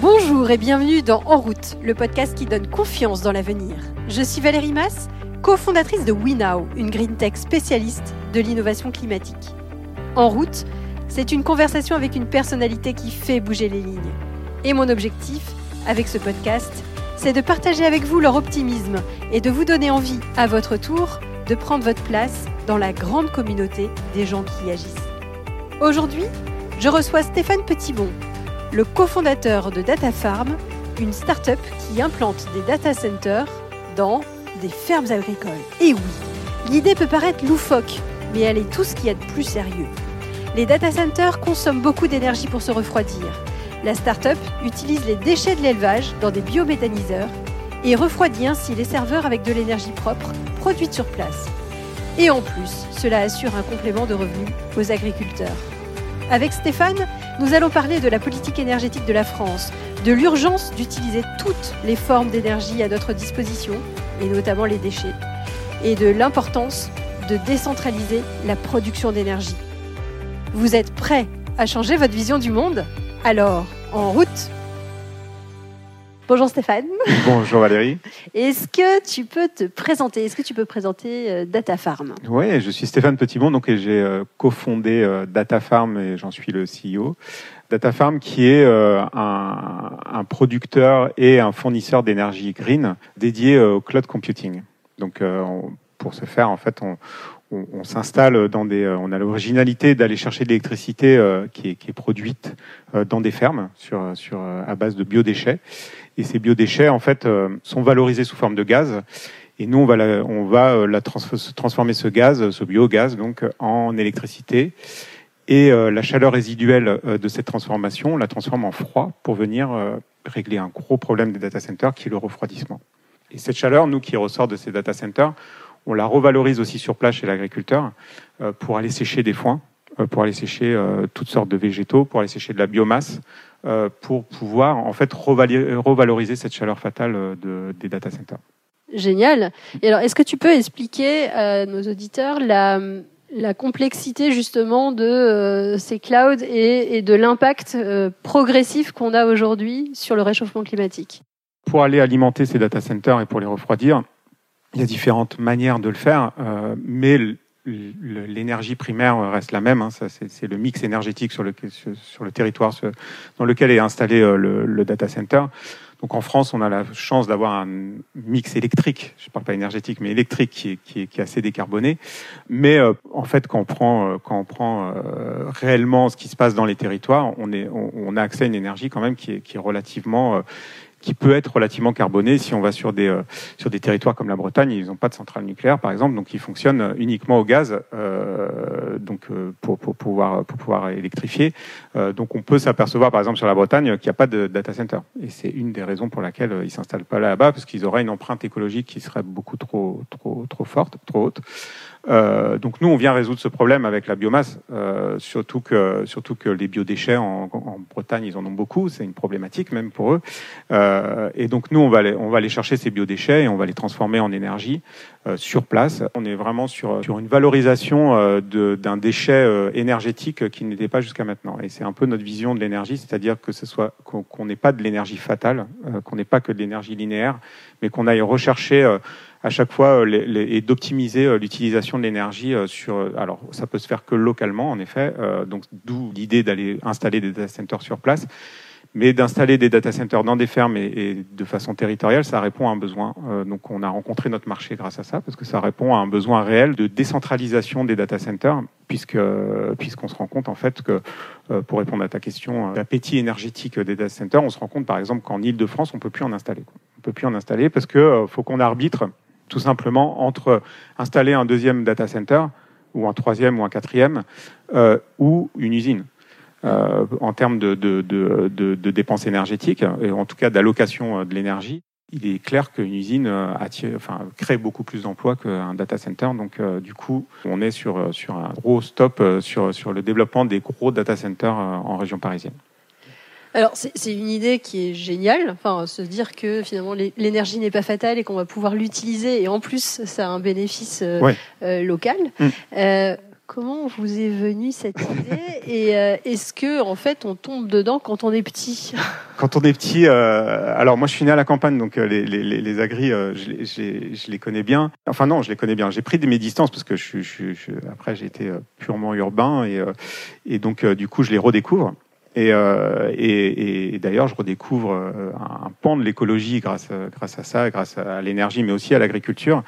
Bonjour et bienvenue dans En route, le podcast qui donne confiance dans l'avenir. Je suis Valérie Mass, cofondatrice de WeNow, une green tech spécialiste de l'innovation climatique. En route, c'est une conversation avec une personnalité qui fait bouger les lignes. Et mon objectif, avec ce podcast, c'est de partager avec vous leur optimisme et de vous donner envie, à votre tour, de prendre votre place dans la grande communauté des gens qui agissent. Aujourd'hui, je reçois Stéphane Petitbon, le cofondateur de Data Farm, une start-up qui implante des data centers dans des fermes agricoles. Et oui, l'idée peut paraître loufoque, mais elle est tout ce qu'il y a de plus sérieux. Les data centers consomment beaucoup d'énergie pour se refroidir. La start-up utilise les déchets de l'élevage dans des biométhaniseurs et refroidit ainsi les serveurs avec de l'énergie propre produite sur place. Et en plus, cela assure un complément de revenus aux agriculteurs. Avec Stéphane, nous allons parler de la politique énergétique de la France, de l'urgence d'utiliser toutes les formes d'énergie à notre disposition, et notamment les déchets, et de l'importance de décentraliser la production d'énergie. Vous êtes prêts à changer votre vision du monde? Alors, en route Bonjour Stéphane. Bonjour Valérie. Est-ce que tu peux te présenter Est-ce que tu peux présenter euh, DataFarm? Oui, je suis Stéphane Petitbon, donc j'ai euh, cofondé euh, DataFarm et j'en suis le CEO. DataFarm qui est un, un, producteur et un fournisseur d'énergie green dédié au cloud computing. Donc pour ce faire, en fait, on, on, on s'installe dans des, on a l'originalité d'aller chercher de l'électricité qui, est, qui est produite dans des fermes sur, sur à base de biodéchets et ces biodéchets, en fait, euh, sont valorisés sous forme de gaz. Et nous, on va, euh, transformer ce gaz, ce biogaz, donc, en électricité. Et euh, la chaleur résiduelle de cette transformation, on la transforme en froid pour venir régler un gros problème des data centers qui est le refroidissement. Et cette chaleur, nous qui ressort de ces data centers, on la revalorise aussi sur place chez l'agriculteur pour aller sécher des foins, pour aller sécher toutes sortes de végétaux, pour aller sécher de la biomasse, euh, pour pouvoir en fait revaloriser cette chaleur fatale euh, de, des data centers. Génial. Et alors, est-ce que tu peux expliquer à nos auditeurs la, la complexité justement de euh, ces clouds et, et de l'impact progressif qu'on a aujourd'hui sur le réchauffement climatique? Pour aller alimenter ces data centers et pour les refroidir, il y a différentes manières de le faire, euh, mais l'énergie primaire reste la même. Hein, c'est le mix énergétique sur le, sur le territoire dans lequel est installé euh, le, data center. Donc en France, on a la chance d'avoir un mix électrique, je ne parle pas énergétique, mais électrique qui est, qui est, qui est assez décarboné. Mais euh, en fait, quand on prend, euh, quand on prend réellement ce qui se passe dans les territoires, on, est, on, a accès à une énergie quand même qui est, qui est relativement qui peut être relativement carboné si on va sur des, euh, sur des territoires comme la Bretagne. Ils n'ont pas de centrale nucléaire, par exemple, donc ils fonctionnent uniquement au gaz euh, donc, euh, pour, pour, pouvoir, pour pouvoir électrifier. Euh, donc on peut s'apercevoir, par exemple, sur la Bretagne, qu'il n'y a pas de data center. Et c'est une des raisons pour laquelle ils s'installent pas là-bas, parce qu'ils auraient une empreinte écologique qui serait beaucoup trop, trop, trop forte, trop haute. Euh, donc nous, on vient résoudre ce problème avec la biomasse, euh, surtout que surtout que les biodéchets en, Bretagne, ils en ont beaucoup, c'est une problématique même pour eux. Euh, et donc nous, on va aller, on va aller chercher ces biodéchets et on va les transformer en énergie sur place. On est vraiment sur sur une valorisation euh, d'un déchet euh, énergétique qui n'était pas jusqu'à maintenant. Et c'est un peu notre vision de l'énergie, c'est-à-dire que ce soit qu'on n'ait pas de l'énergie fatale, qu'on n'ait pas que de l'énergie linéaire, mais qu'on aille rechercher à chaque fois euh, et d'optimiser euh, l'utilisation de l'énergie euh, sur. Alors, ça peut se faire que localement, en effet. donc, d'où l'idée d'aller installer des data centers sur place. Mais d'installer des data centers dans des fermes et, de façon territoriale, ça répond à un besoin. donc, on a rencontré notre marché grâce à ça, parce que ça répond à un besoin réel de décentralisation des data centers, puisque puisqu'on se rend compte en fait que, pour répondre à ta question, l'appétit énergétique des data centers, on se rend compte par exemple qu'en Île-de-France, on peut plus en installer. On peut plus en installer parce que faut qu'on arbitre tout simplement entre installer un deuxième data center ou un troisième ou un quatrième euh, ou une usine. Euh, en termes de, de, de, de, dépenses énergétiques et en tout cas d'allocation euh, de l'énergie, il est clair qu'une usine attire, enfin, crée beaucoup plus d'emplois qu'un data center. Donc, du coup, on est sur, sur un gros stop sur, sur le développement des gros data centers en région parisienne. Alors c'est une idée qui est géniale, enfin se dire que finalement l'énergie n'est pas fatale et qu'on va pouvoir l'utiliser et en plus ça a un bénéfice euh, euh, local. Mm. Euh, Comment vous est venue cette idée Et euh, est-ce que, en fait, on tombe dedans quand on est petit? Quand on est petit, euh, alors moi je suis né à la campagne, donc euh, les, agris, je, les connais bien. Enfin non, je les connais bien. J'ai pris mes distances parce que après j'ai été purement urbain et, donc du coup je les redécouvre. Et, d'ailleurs, je redécouvre un pan de l'écologie grâce à ça, grâce à l'énergie, mais aussi à l'agriculture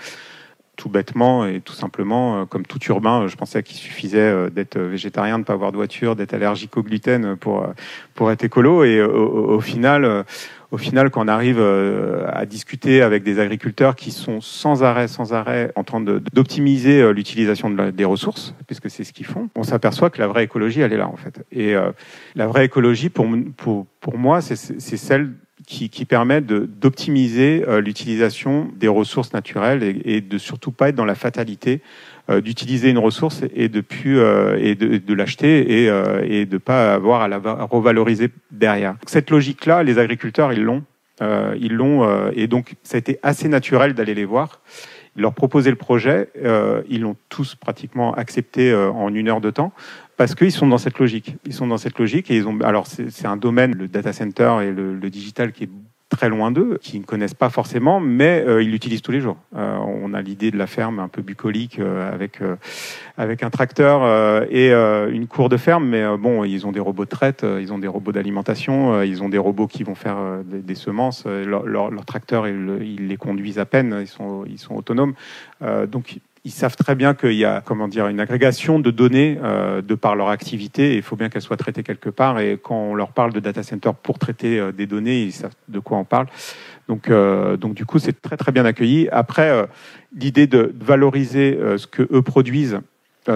tout bêtement et tout simplement, euh, comme tout urbain, je pensais qu'il suffisait euh, d'être végétarien, de ne pas avoir de voiture, d'être allergique au gluten pour, euh, pour être écolo. Et au, final, au final, quand on arrive à discuter avec des agriculteurs qui sont sans arrêt, sans arrêt, en train d'optimiser l'utilisation des ressources, puisque c'est ce qu'ils font, on s'aperçoit que la vraie écologie, elle est là en fait. Et la vraie écologie, pour, pour, pour moi, c'est celle qui, qui permet d'optimiser euh, l'utilisation des ressources naturelles et, et, de surtout pas être dans la fatalité euh, d'utiliser une ressource et de euh, et de, de l'acheter et, et de pas avoir à la revaloriser derrière. Cette logique-là, les agriculteurs, ils l'ont, ils l'ont et donc ça a été assez naturel d'aller les voir leur proposer le projet. Euh, ils l'ont tous pratiquement accepté euh, en une heure de temps parce qu'ils sont dans cette logique. Ils sont dans cette logique et ils ont. Alors c'est un domaine, le data center et le, digital, qui est très loin d'eux, qui ne connaissent pas forcément, mais euh, ils l'utilisent tous les jours. Euh, on a l'idée de la ferme un peu bucolique euh, avec avec un tracteur et une cour de ferme, mais bon, ils ont des robots de traite, ils ont des robots d'alimentation, ils ont des robots qui vont faire des, semences. Leur, leur, leur tracteur, ils, ils, les conduisent à peine, ils sont ils sont autonomes. donc ils savent très bien qu'il y a comment dire une agrégation de données euh, de par leur activité. Et il faut bien qu'elles soient traitées quelque part. Et quand on leur parle de data center pour traiter euh, des données ils savent de quoi on parle. Donc euh, donc du coup c'est très très bien accueilli. Après euh, l'idée de valoriser euh, ce que eux produisent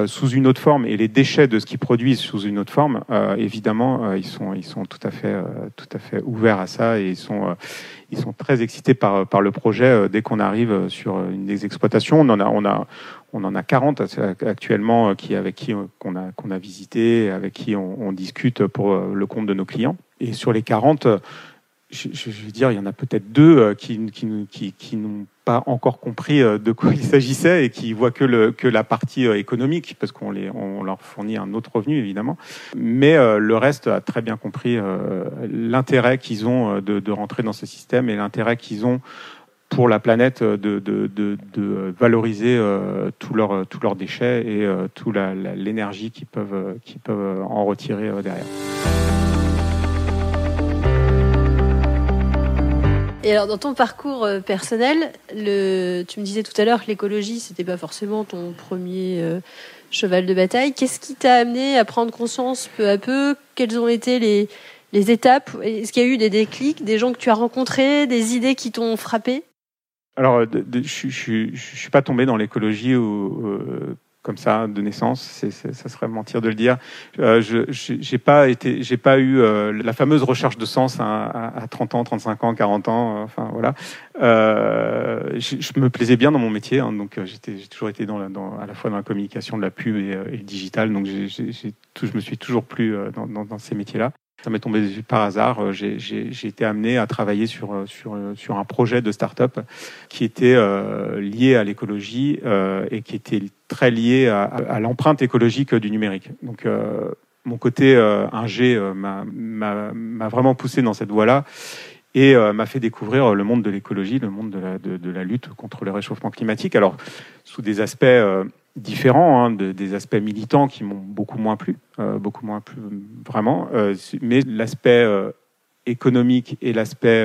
sous une autre forme et les déchets de ce qu'ils produisent sous une autre forme, euh, évidemment, euh, ils sont ils sont tout à fait tout à fait ouverts à ça et ils sont ils sont très excités par par le projet dès qu'on arrive sur une des exploitations. On en a on a on en a 40 actuellement qui avec qui qu'on a qu'on a visité, avec qui on, discute pour le compte de nos clients. Et sur les 40 je, je, vais dire, il y en a peut-être deux qui, qui, qui, qui n'ont pas encore compris euh, de quoi il s'agissait et qui voient que, le, que la partie euh, économique, parce qu'on les, on leur fournit un autre revenu évidemment. Mais euh, le reste a très bien compris l'intérêt qu'ils ont de, de, rentrer dans ce système et l'intérêt qu'ils ont pour la planète de, de, de, de valoriser euh, tous leurs tous leurs déchets et euh, toute l'énergie qu'ils peuvent, qu'ils peuvent en retirer derrière. Et alors, dans ton parcours euh, personnel, tu me disais tout à l'heure que l'écologie, c'était pas forcément ton premier euh, cheval de bataille. Qu'est-ce qui t'a amené à prendre conscience peu à peu? Quelles ont été les, les étapes? Est-ce qu'il y a eu des déclics, des gens que tu as rencontrés, des idées qui t'ont frappé? Alors, je, je, je, suis pas tombé dans l'écologie euh, comme ça de naissance, c'est, ça serait mentir de le dire. Euh, je j'ai pas été, j'ai pas eu euh, la fameuse recherche de sens à, à, 30 ans, 35 ans, 40 ans. Euh, enfin voilà. Euh, je, je, me plaisais bien dans mon métier, hein, donc euh, j'étais, j'ai toujours été dans, la, dans, à la fois dans la communication de la pub et, et le digital, donc tout, je me suis toujours plu dans, dans, dans ces métiers-là. Ça m'est tombé par hasard. Euh, j'ai été amené à travailler sur, euh, euh, sur un projet de start-up qui était lié à l'écologie et qui était très lié à, l'empreinte écologique du numérique. Donc, mon côté ingé m'a vraiment poussé dans cette voie-là et m'a fait découvrir le monde de l'écologie, le monde de la, de la, lutte contre le réchauffement climatique. Alors, sous des aspects différents, hein, de, des aspects militants qui m'ont beaucoup moins plu, euh, beaucoup moins plu vraiment, euh, mais l'aspect euh, économique et l'aspect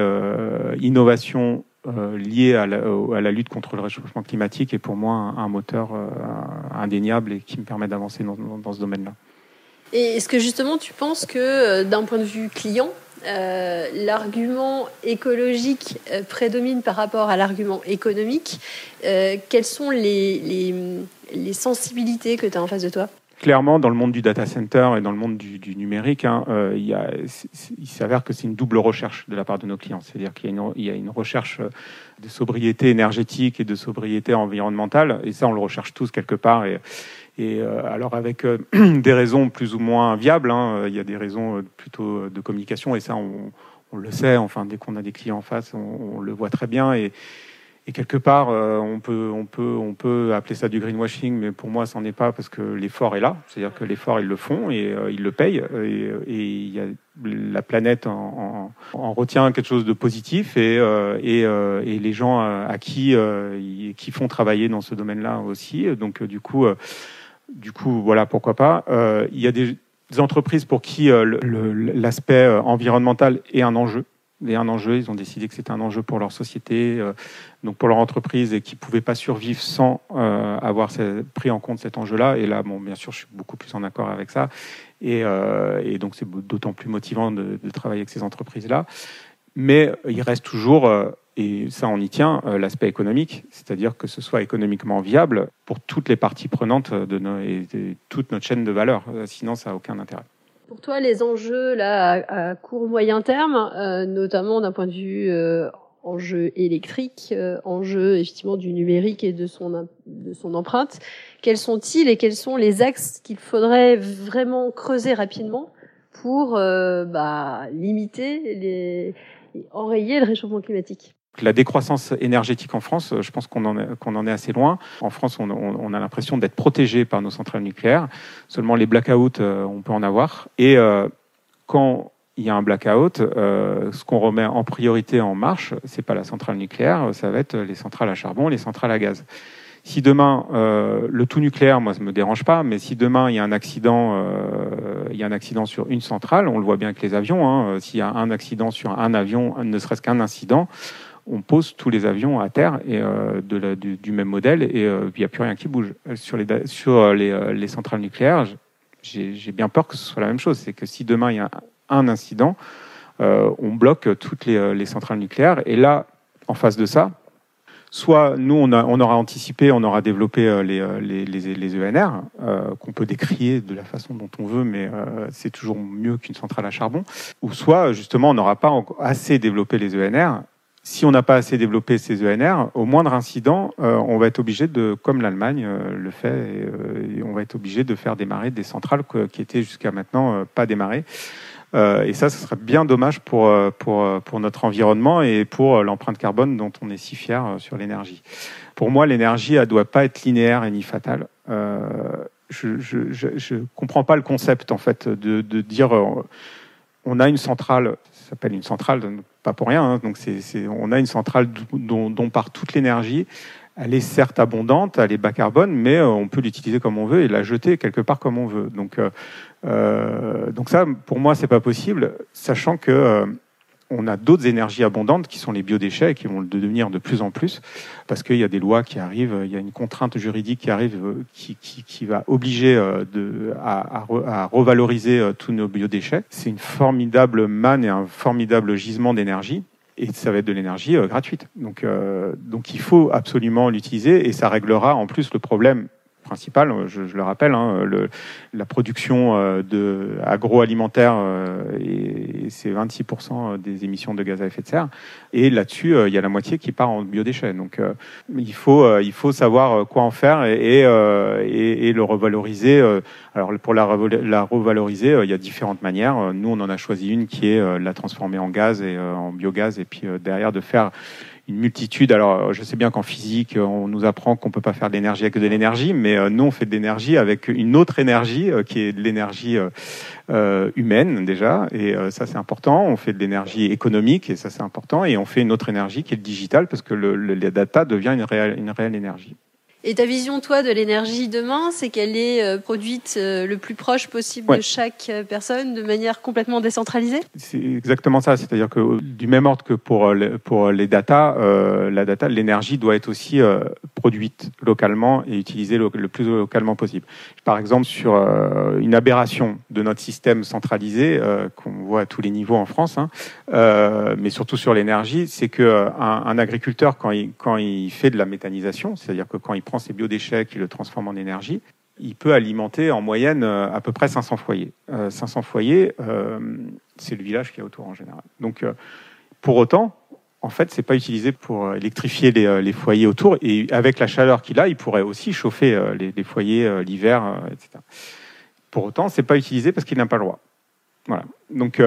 innovation lié à la, lutte contre le réchauffement climatique est pour moi un, moteur indéniable et qui me permet d'avancer dans, dans, dans, ce domaine-là. Et est-ce que justement tu penses que d'un point de vue client, euh, l'argument écologique euh, prédomine par rapport à l'argument économique. Euh, quelles sont les, les, sensibilités que tu as en face de toi? Clairement, dans le monde du data center et dans le monde du, numérique, hein, il, s'avère que c'est une double recherche de la part de nos clients. C'est-à-dire qu'il y a, une, recherche de sobriété énergétique et de sobriété environnementale, et ça, on le recherche tous quelque part. Et euh, alors avec euh, des raisons plus ou moins viables, hein, il y a des raisons plutôt de communication, et ça, on, on le sait. Enfin, dès qu'on a des clients en face, on, on le voit très bien. Et, Et quelque part, on, peut, on, peut, on peut appeler ça du greenwashing, mais pour moi, n'en est pas parce que l'effort est là. C'est-à-dire que l'effort, ils le font et ils le payent. Et, il y a, la planète en, en, retient quelque chose de positif et, et, et les gens à qui, qui font travailler dans ce domaine-là aussi. Donc, du coup, du coup, voilà, pourquoi pas. il y a des entreprises pour qui euh, l'aspect euh, environnemental est un enjeu. Et un enjeu, ils ont décidé que c'était un enjeu pour leur société, euh, donc pour leur entreprise, et qu'ils ne pouvaient pas survivre sans avoir pris en compte cet enjeu-là. Et là, bon, bien sûr, je suis beaucoup plus en accord avec ça. Et, donc, c'est d'autant plus motivant de, travailler avec ces entreprises-là. Mais il reste toujours et ça, on y tient, euh, l'aspect économique, c'est-à-dire que ce soit économiquement viable pour toutes les parties prenantes de, et toute notre chaîne de valeur. Euh, sinon, ça n'a aucun intérêt. Pour toi, les enjeux là à, court moyen terme, euh, notamment d'un point de vue enjeu électrique, enjeu effectivement du numérique et de son empreinte, quels sont-ils et quels sont les axes qu'il faudrait vraiment creuser rapidement pour bah, limiter les enrayer le réchauffement climatique? La décroissance énergétique en France, je pense qu'on en, est assez loin. En France, on, a l'impression d'être protégé par nos centrales nucléaires. Seulement les blackouts, euh, on peut en avoir. Et euh, quand il y a un blackout, euh, ce qu'on remet en priorité en marche, c'est pas la centrale nucléaire, ça va être les centrales à charbon, les centrales à gaz. Si demain le tout nucléaire, moi ça me dérange pas, mais si demain il y a un accident, il y a un accident sur une centrale, on le voit bien avec les avions. Hein, S'il y a un accident sur un avion, ne serait-ce qu'un incident, on pose tous les avions à terre et euh, du, même modèle et euh, il n'y a plus rien qui bouge. Sur les, sur euh, les, centrales nucléaires, j'ai bien peur que ce soit la même chose. C'est que si demain il y a un incident, on bloque toutes les, centrales nucléaires. Et là, en face de ça, soit nous, on, aura anticipé, on aura développé les, les, ENR, e qu'on peut décrier de la façon dont on veut, mais c'est toujours mieux qu'une centrale à charbon. Ou soit, justement, on n'aura pas assez développé les ENR si on n'a pas assez développé ces ENR, au moindre incident, euh, on va être obligé de, comme l'Allemagne euh, le fait, euh, on va être obligé de faire démarrer des centrales qui étaient jusqu'à maintenant pas démarrées. et ça, ce serait bien dommage pour, pour, pour notre environnement et pour l'empreinte carbone dont on est si fier sur l'énergie. Pour moi, l'énergie, elle ne doit pas être linéaire et ni fatale. je ne comprends pas le concept, en fait, de, de dire on a une centrale, ça s'appelle une centrale, pour rien. Hein. Donc, c'est, on a une centrale dont, part toute l'énergie. Elle est certes abondante, elle est bas carbone, mais euh, on peut l'utiliser comme on veut et la jeter quelque part comme on veut. Donc, euh, euh, donc ça, pour moi, c'est pas possible, sachant que on a d'autres énergies abondantes qui sont les biodéchets et qui vont devenir de plus en plus parce qu'il y a des lois qui arrivent, il y a une contrainte juridique qui arrive qui, qui, qui va obliger de, à, à, revaloriser tous nos biodéchets. C'est une formidable manne et un formidable gisement d'énergie et ça va être de l'énergie gratuite. Donc, euh, donc il faut absolument l'utiliser et ça réglera en plus le problème principal, je, le rappelle, hein, le, la production euh, de agroalimentaire, euh, c'est 26% des émissions de gaz à effet de serre. Et là-dessus, euh, il y a la moitié qui part en biodéchets. Donc, il faut, il faut savoir quoi en faire et le revaloriser. Alors, pour la, la revaloriser, il y a différentes manières. Nous, on en a choisi une qui est la transformer en gaz et en biogaz, et puis derrière de faire une multitude. Alors, je sais bien qu'en physique, on nous apprend qu'on peut pas faire de l'énergie avec de l'énergie, mais euh, nous, on fait de l'énergie avec une autre énergie euh, qui est de l'énergie euh, humaine déjà, et ça c'est important. On fait de l'énergie économique, et ça c'est important, et on fait une autre énergie qui est le digital, parce que le, le, la data devient une réelle, une réelle énergie. Et ta vision, toi, de l'énergie demain, c'est qu'elle est euh, produite euh, le plus proche possible de chaque euh, personne, de manière complètement décentralisée? C'est exactement ça. C'est-à-dire que du même ordre que pour les, pour les data, la data, l'énergie doit être aussi produite localement et utilisée le, plus localement possible. Par exemple, sur une aberration de notre système centralisé qu'on voit à tous les niveaux en France, hein, mais surtout sur l'énergie, c'est que un, agriculteur quand il quand il fait de la méthanisation, c'est-à-dire que quand il prend ses biodéchets, qui le transforme en énergie, il peut alimenter en moyenne euh, à peu près 500 foyers. 500 euh, foyers, euh, c'est le village qui est autour en général. Donc, pour autant, en fait, c'est pas utilisé pour électrifier les, foyers autour. Et avec la chaleur qu'il a, il pourrait aussi chauffer les, foyers l'hiver, etc. Pour autant, c'est pas utilisé parce qu'il n'a pas le droit. Voilà. Donc,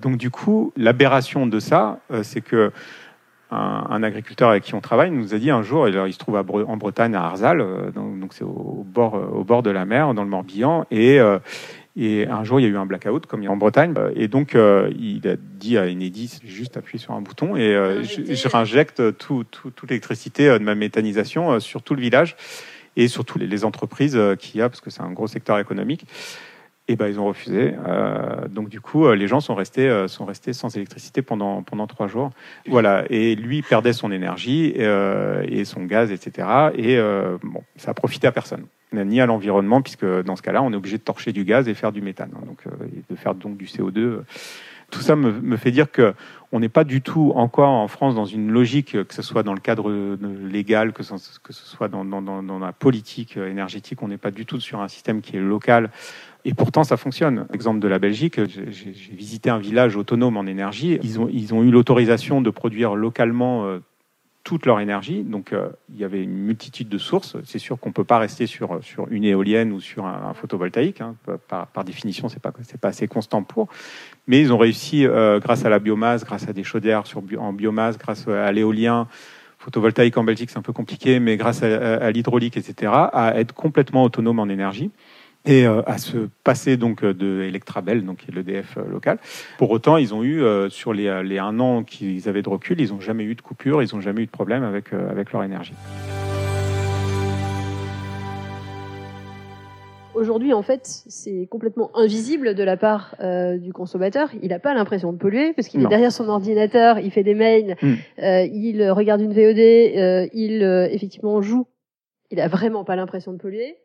donc du coup, l'aberration de ça, c'est que un, agriculteur avec qui on travaille nous a dit un jour, il, se trouve en Bretagne, à Arzal, donc c'est au bord, au bord de la mer, dans le Morbihan, et et un jour, il y a eu un blackout, comme il y a en Bretagne. Et donc, euh, il a dit à Enedis, juste appuyer sur un bouton et euh, je, je, réinjecte tout, tout, toute l'électricité euh, de ma méthanisation sur tout le village et sur toutes les, entreprises qu'il y a, parce que c'est un gros secteur économique. Et ben, ils ont refusé. Euh, donc, du coup, les gens sont restés, sont restés sans électricité pendant, pendant trois jours. Voilà. Et lui perdait son énergie et son gaz, etc. Et bon, ça a profité à personne ni à l'environnement, puisque dans ce cas-là, on est obligé de torcher du gaz et faire du méthane, hein, donc, euh, et de faire donc du CO2. Tout ça me, me fait dire que on n'est pas du tout encore en France dans une logique, que ce soit dans le cadre légal, que ce, soit dans, dans, dans, la politique énergétique, on n'est pas du tout sur un système qui est local. Et pourtant, ça fonctionne. Exemple de la Belgique, j'ai visité un village autonome en énergie. Ils ont, ils ont eu l'autorisation de produire localement euh, toute leur énergie. Donc, euh, il y avait une multitude de sources. C'est sûr qu'on ne peut pas rester sur, sur une éolienne ou sur un, photovoltaïque. Hein. Par, définition, ce n'est pas, pas assez constant pour. Mais ils ont réussi, euh, grâce à la biomasse, grâce à des chaudières sur, en biomasse, grâce à l'éolien, photovoltaïque en Belgique, c'est un peu compliqué, mais grâce à, à l'hydraulique, etc., à être complètement autonome en énergie et euh, à se passer donc euh, de Electrabel, donc l'EDF euh, local. Pour autant, ils ont eu sur les, les un an qu'ils avaient de recul, ils n'ont jamais eu de coupure, ils n'ont jamais eu de problème avec avec leur énergie. Aujourd'hui, en fait, c'est complètement invisible de la part du consommateur. Il n'a pas l'impression de polluer parce qu'il est derrière son ordinateur, il fait des mails, hmm. il regarde une VOD, il effectivement joue. Il a vraiment pas l'impression de polluer.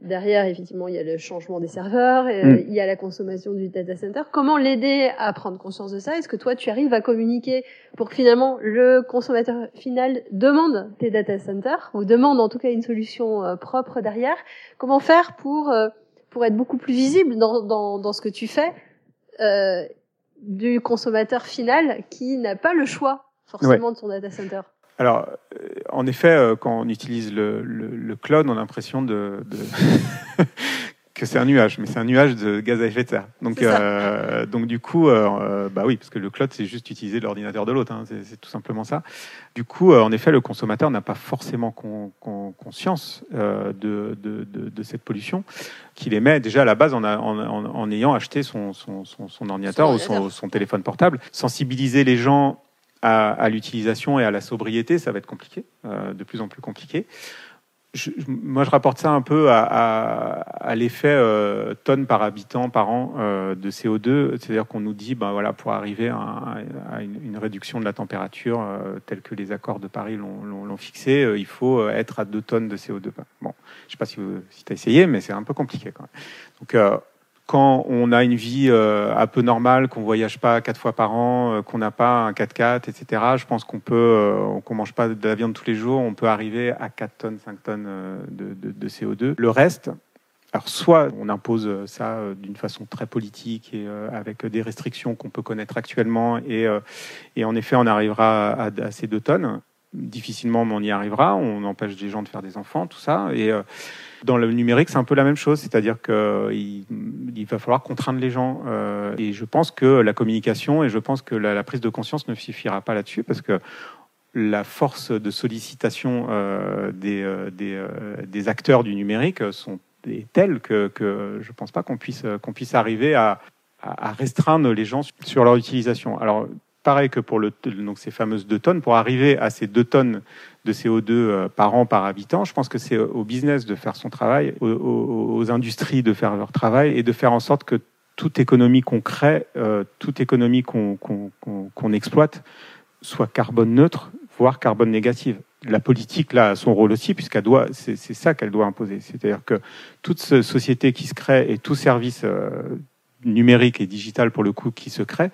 Derrière, effectivement, il y a le changement des serveurs, mm. il y a la consommation du data center. Comment l'aider à prendre conscience de ça? Est-ce que toi, tu arrives à communiquer pour que finalement le consommateur final demande tes data centers ou demande en tout cas une solution euh, propre derrière? Comment faire pour euh, pour être beaucoup plus visible dans, dans, dans ce que tu fais euh, du consommateur final qui n'a pas le choix forcément de son data center? Alors, euh, en effet, euh, quand on utilise le, le, cloud, on a l'impression de, que c'est un nuage, mais c'est un nuage de gaz à effet de serre. Donc, euh, donc du coup, bah oui, parce que le cloud, c'est juste utiliser l'ordinateur de l'autre, hein, c'est tout simplement ça. Du coup, en effet, le consommateur n'a pas forcément conscience de, de, de, cette pollution qu'il émet déjà à la base en, en, en ayant acheté son, son, son, son ordinateur ou son téléphone portable. Sensibiliser les gens à, l'utilisation et à la sobriété, ça va être compliqué, euh, de plus en plus compliqué. moi, je rapporte ça un peu à, l'effet euh, tonnes par habitant par an euh, de CO2. C'est-à-dire qu'on nous dit, ben voilà, pour arriver à, une, réduction de la température telle que les accords de Paris l'ont fixé, il faut être à 2 tonnes de CO2. Bon, je ne sais pas si, si tu as essayé, mais c'est un peu compliqué quand même. Donc, quand on a une vie euh, un peu normale, qu'on voyage pas quatre fois par an, euh, qu'on n'a pas un 4x4, etc., je pense qu'on peut, euh, qu'on mange pas de la viande tous les jours, on peut arriver à 4 tonnes, 5 tonnes de, de, de CO2. Le reste, alors soit on impose ça d'une façon très politique et avec des restrictions qu'on peut connaître actuellement, et, et en effet on arrivera à, à, ces 2 tonnes. Difficilement, mais on y arrivera. On empêche des gens de faire des enfants, tout ça. Et dans le numérique, c'est un peu la même chose, c'est-à-dire qu'il il va falloir contraindre les gens. Euh, et je pense que la communication et je pense que la, prise de conscience ne suffira pas là-dessus parce que la force de sollicitation euh, des, euh, des, acteurs du numérique sont telles que, que je ne pense pas qu'on puisse, qu'on puisse arriver à, à, restreindre les gens sur leur utilisation. Alors, pareil que pour donc ces fameuses 2 tonnes, pour arriver à ces 2 tonnes de CO2 euh, par an par habitant, je pense que c'est au business de faire son travail, aux, industries de faire leur travail et de faire en sorte que toute économie qu'on crée, euh, toute économie qu'on exploite, soit carbone neutre, voire carbone négative. La politique là a son rôle aussi puisqu'elle doit, c'est ça qu'elle doit imposer. C'est-à-dire que toute société qui se crée et tout service euh, numérique et digital pour le coup qui se crée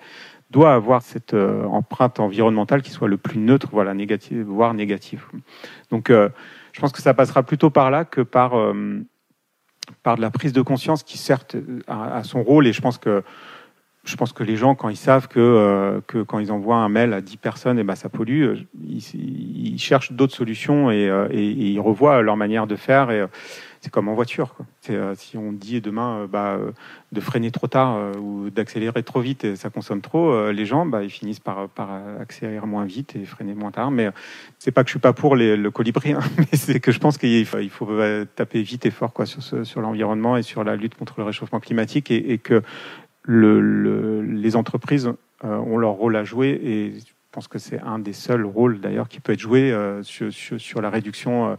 doit avoir cette euh, empreinte environnementale qui soit le plus neutre, voilà, négative, voire négative. Donc, euh, je pense que ça passera plutôt par là que par, euh, par de la prise de conscience qui, certes, a, son rôle. Et je pense que je pense que les gens, quand ils savent que, euh, que quand ils envoient un mail à 10 personnes, et eh ben, ça pollue, euh, ils, cherchent d'autres solutions et, euh, et, et, ils revoient leur manière de faire. Et c'est comme en voiture. Quoi. si on dit demain bah, de freiner trop tard ou d'accélérer trop vite et ça consomme trop, les gens bah, ils finissent par, par accélérer moins vite et freiner moins tard. Mais c'est pas que je suis pas pour les, le colibri, hein, mais c'est que je pense qu'il faut, il faut taper vite et fort quoi, sur, ce, sur l'environnement et sur la lutte contre le réchauffement climatique et que le, les entreprises euh, ont leur rôle à jouer et je pense que c'est un des seuls rôles d'ailleurs qui peut être joué euh, sur, sur, la réduction euh,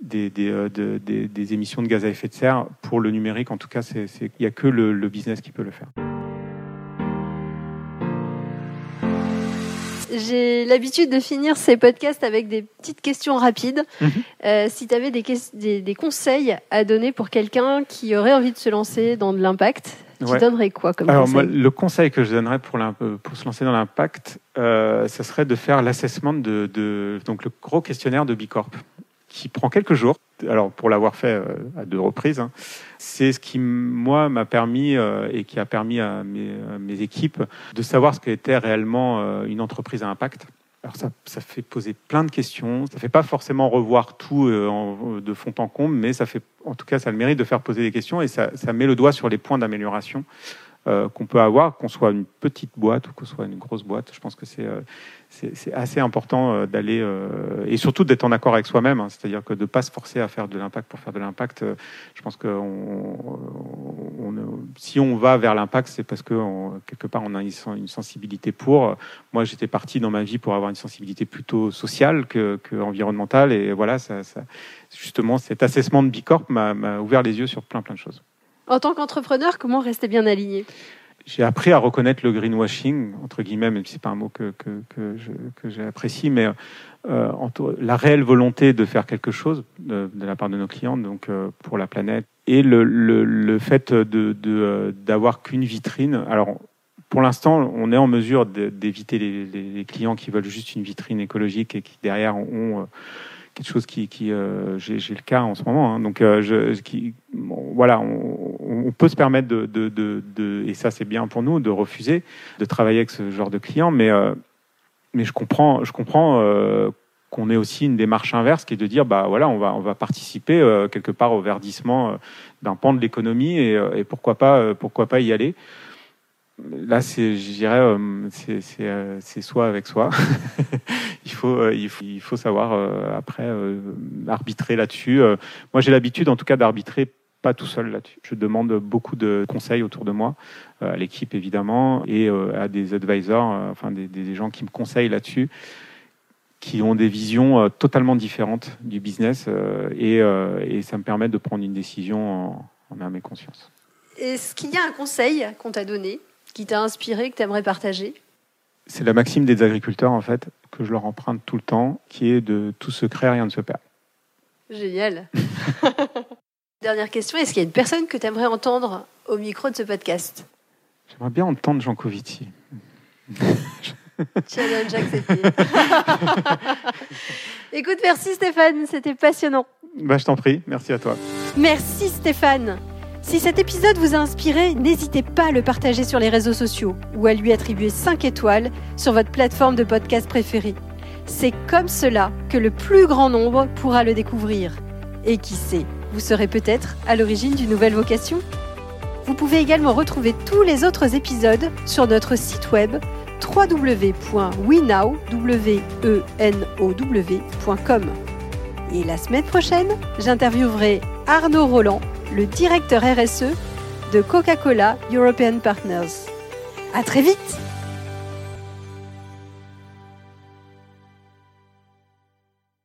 des, des, des, des, émissions de gaz à effet de serre. Pour le numérique, en tout cas, il n'y a que le, le business qui peut le faire. J'ai l'habitude de finir ces podcasts avec des petites questions rapides. Mhm. euh, si tu avais des, des, des, conseils à donner pour quelqu'un qui aurait envie de se lancer dans de l'impact, tu donnerais quoi comme Alors, conseil moi, Le conseil que je donnerais pour, pour se lancer dans l'impact, euh, ce serait de faire l'assessment de, de, donc le gros questionnaire de Bicorp, qui prend quelques jours. Alors, pour l'avoir fait euh, à deux reprises, hein, c'est ce qui, moi, m'a permis euh, et qui a permis à mes, à mes, équipes de savoir ce qu'était réellement euh, une entreprise à impact. Alors ça, fait poser plein de questions. Ça fait pas forcément revoir tout euh, de fond en comble, mais ça fait, en tout cas, ça a le mérite de faire poser des questions et ça met le doigt sur les points d'amélioration euh, qu'on peut avoir, qu'on soit une petite boîte ou qu'on soit une grosse boîte. Je pense que c'est euh, assez important euh, d'aller et surtout d'être en accord avec soi-même, hein. c'est-à-dire que de ne pas se forcer à faire de l'impact pour faire de l'impact. je pense que si on va vers l'impact, c'est parce que quelque part on a une, sensibilité pour. Moi, j'étais parti dans ma vie pour avoir une sensibilité plutôt sociale que, environnementale, et voilà, justement, cet assessment de Bicorp m'a ouvert les yeux sur plein plein de choses. En tant qu'entrepreneur, comment rester bien aligné? J'ai appris à reconnaître le greenwashing, entre guillemets, même si ce n'est pas un mot que, que, que j'apprécie, mais euh, la réelle volonté de faire quelque chose de, de la part de nos clients, donc euh, pour la planète, et le, le, le fait de, d'avoir qu'une vitrine. Alors, pour l'instant, on est en mesure d'éviter les, clients qui veulent juste une vitrine écologique et qui derrière ont... Euh, quelque chose qui, qui euh, j'ai le cas en ce moment. Hein, donc, euh, je, qui, voilà, on, on, peut se permettre de, de, de, de et ça c'est bien pour nous, de refuser de travailler avec ce genre de clients. Mais, euh, mais je comprends, je comprends euh, qu'on ait aussi une démarche inverse qui est de dire, bah voilà, on va, on va participer euh, quelque part au verdissement d'un pan de l'économie et, et, pourquoi pas, pourquoi pas y aller. Là, c'est, je dirais, c'est soi avec soi. il faut, euh, il faut, savoir euh, après euh, arbitrer là-dessus. moi, j'ai l'habitude, en tout cas, d'arbitrer pas tout seul là-dessus. Je demande beaucoup de conseils autour de moi, à l'équipe évidemment, et à des advisors, enfin des, des, gens qui me conseillent là-dessus, qui ont des visions totalement différentes du business, et, et, ça me permet de prendre une décision en, en âme et conscience. Est-ce qu'il y a un conseil qu'on t'a donné, qui t'a inspiré, que tu aimerais partager? C'est la maxime des agriculteurs, en fait, que je leur emprunte tout le temps, qui est de tout se créer, rien ne se perd. Génial. Dernière question, est-ce qu'il y a une personne que tu aimerais entendre au micro de ce podcast? J'aimerais bien entendre Jean Covici. Challenge accepté. Écoute, merci Stéphane, c'était passionnant. Bah, je t'en prie, merci à toi. Merci Stéphane. Si cet épisode vous a inspiré, n'hésitez pas à le partager sur les réseaux sociaux ou à lui attribuer 5 étoiles sur votre plateforme de podcast préférée. C'est comme cela que le plus grand nombre pourra le découvrir. Et qui sait, vous serez peut-être à l'origine d'une nouvelle vocation Vous pouvez également retrouver tous les autres épisodes sur notre site web www.wenow.com. Et la semaine prochaine, j'interviewerai Arnaud Roland le directeur RSE de Coca-Cola European Partners. À très vite!